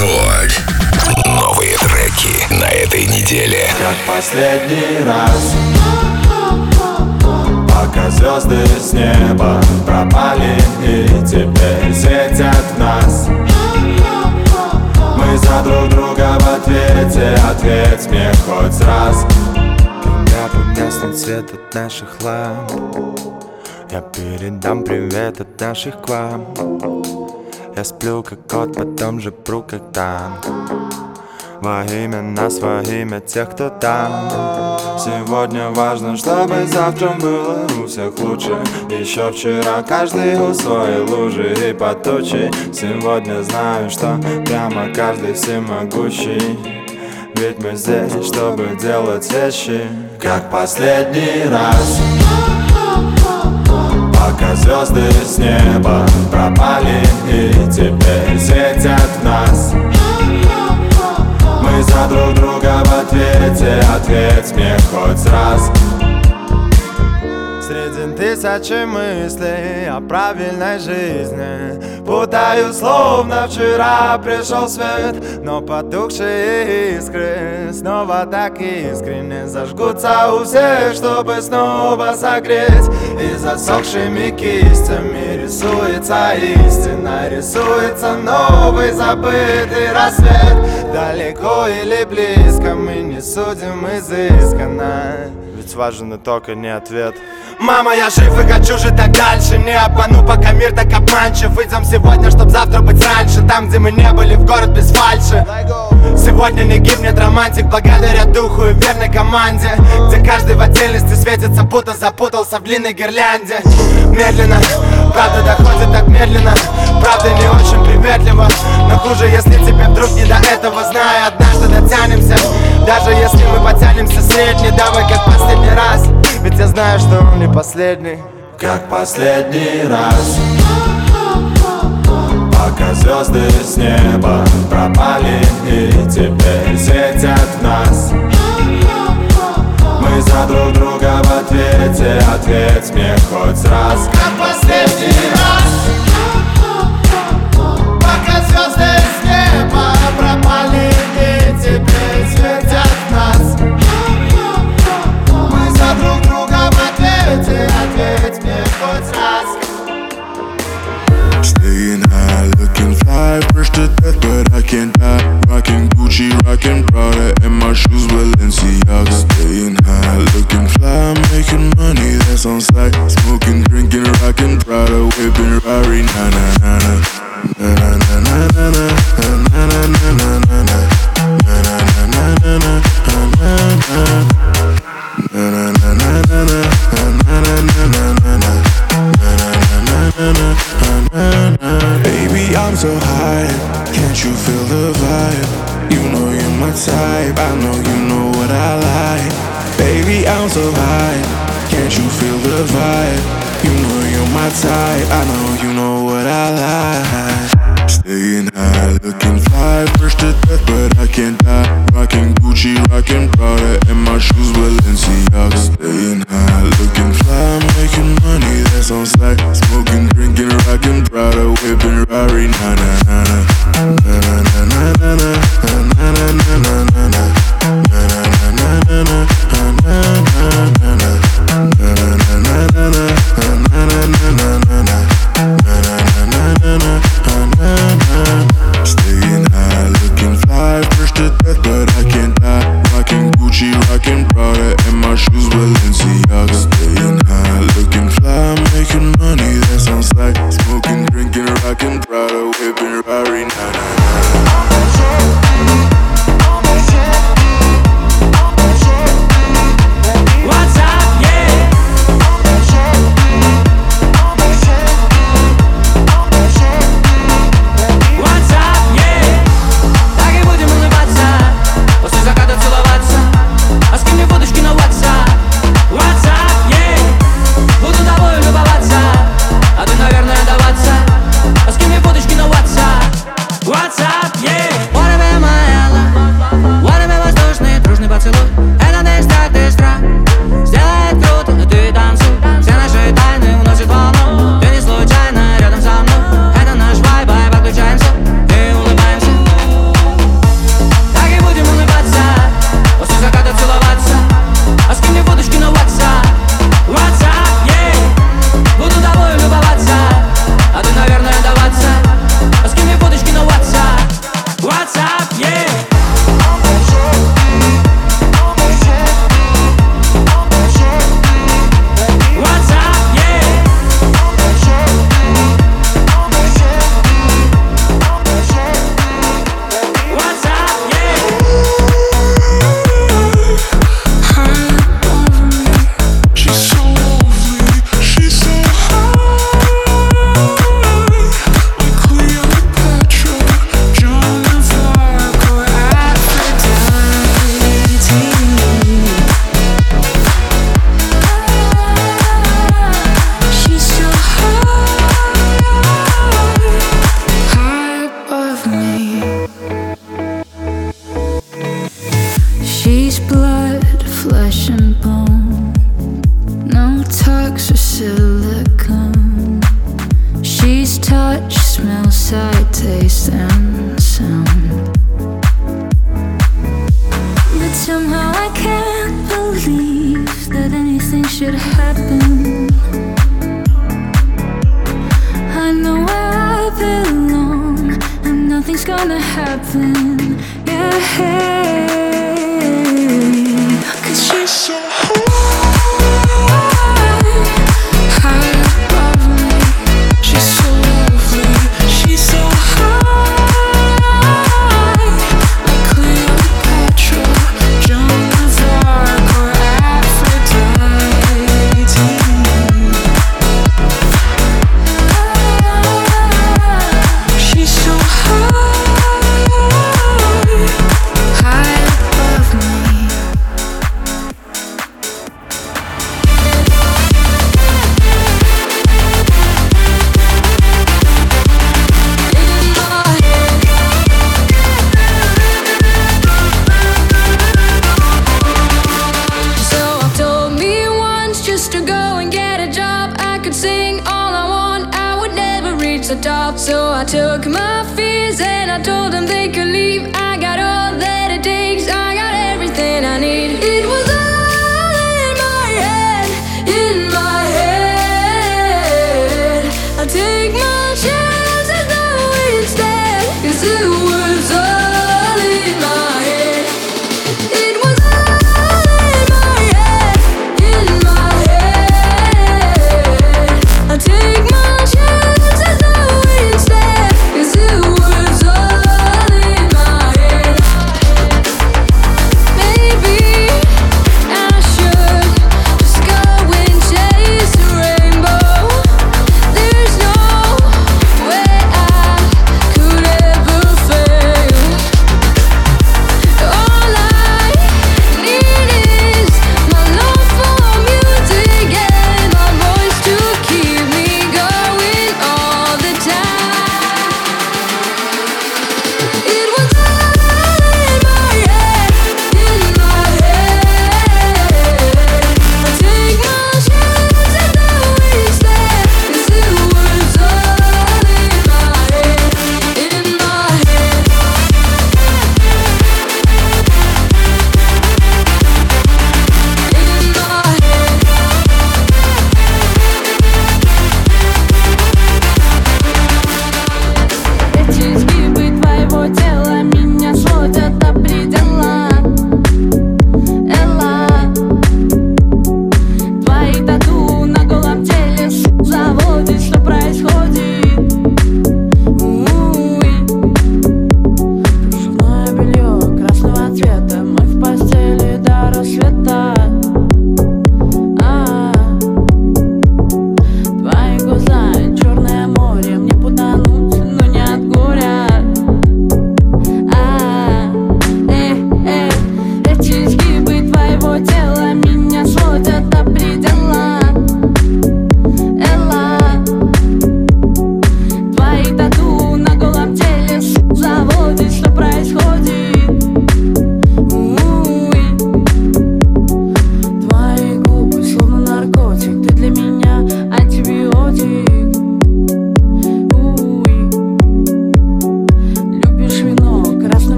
Рекорд. Новые треки на этой неделе. Как последний раз. Пока звезды с неба пропали И теперь светят нас. Мы за друг друга в ответе Ответь мне хоть раз. Когда погаснет свет от наших ламп Я передам привет от наших к вам Я сплю как кот, потом же пру как танк во имя нас, во имя тех, кто там. Сегодня важно, чтобы завтра было у всех лучше. Еще вчера каждый у своей лужи и под тучей Сегодня знаю, что прямо каждый всемогущий. Ведь мы здесь, чтобы делать вещи Как последний раз Пока звезды с неба пропали И теперь светят нас. Мы за друг друга в ответе Ответь мне хоть раз тысячи мыслей о правильной жизни. Путаю, словно вчера пришел свет Но потухшие искры снова так искренне Зажгутся у всех, чтобы снова согреть. И засохшими кистями рисуется истина Рисуется новый забытый рассвет. Далеко или близко мы не судим изысканно. Ведь важен итог, а не ответ Мама, я жив и хочу жить так дальше. Не обману, пока мир так обманчив. Выйдем сегодня, чтоб завтра быть раньше. Там, где мы не были, в город без фальши. Сегодня не гибнет романтик Благодаря духу и верной команде Где каждый в отдельности светится Будто запутался в длинной гирлянде. Медленно, правда доходит так медленно Правда не очень приветливо Но хуже, если тебе вдруг не до этого. Знаю, однажды дотянемся Даже если мы потянемся средний. Давай как последний раз я знаю, что он не последний. Как последний раз. Пока звезды с неба пропали И теперь светят нас. Мы за друг друга в ответе Ответь мне хоть раз. Как последний раз type. I know you know what I like. Staying high, looking fly, fresh to death, but I can't die. Rocking Gucci, rocking Prada, and my shoes Balenciaga. Staying high, looking fly, making money that's on sight. Smoking, drinking, rocking Prada, whipping Rari, na, na na na na na na, na na na na na na, na na na na na na, na na What's gonna happen. Yeah, hey. Cause she's so so I took my fears and I told them they could leave. I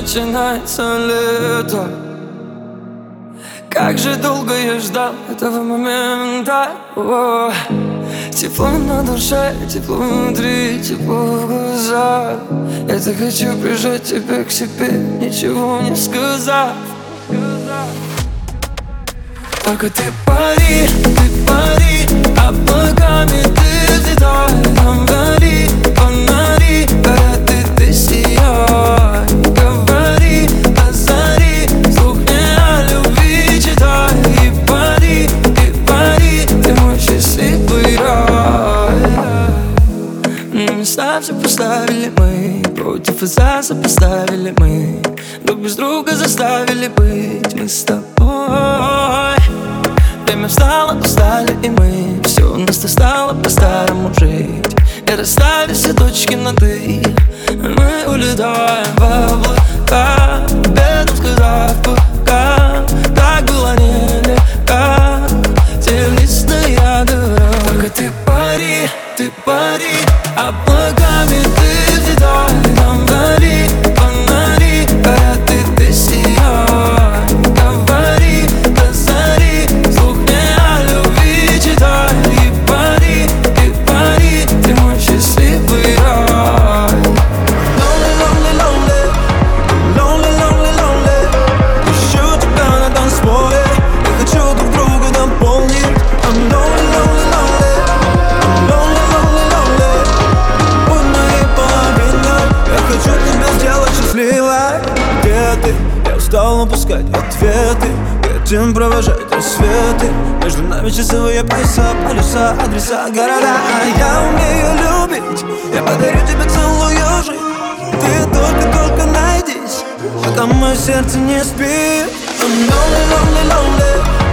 начинается лето. Как же долго я ждал этого момента. О, Тепло на душе, тепло внутри, тепло в глазах. Я так хочу прижать тебя к себе, ничего не сказав. Только ты пари, ты пари. Время встало, устали и мы. Все у нас стало по-старому жить. И расставили все точки над «и» Мы улетаем в облака Без сказав пока напускать ответы. Хотим провожать рассветы. Между нами часовые пояса, полюса, адреса, города. А я умею любить. Я подарю тебе целую жизнь. Ты только-только найдись. Пока мое сердце не спит. I'm lonely, lonely, lonely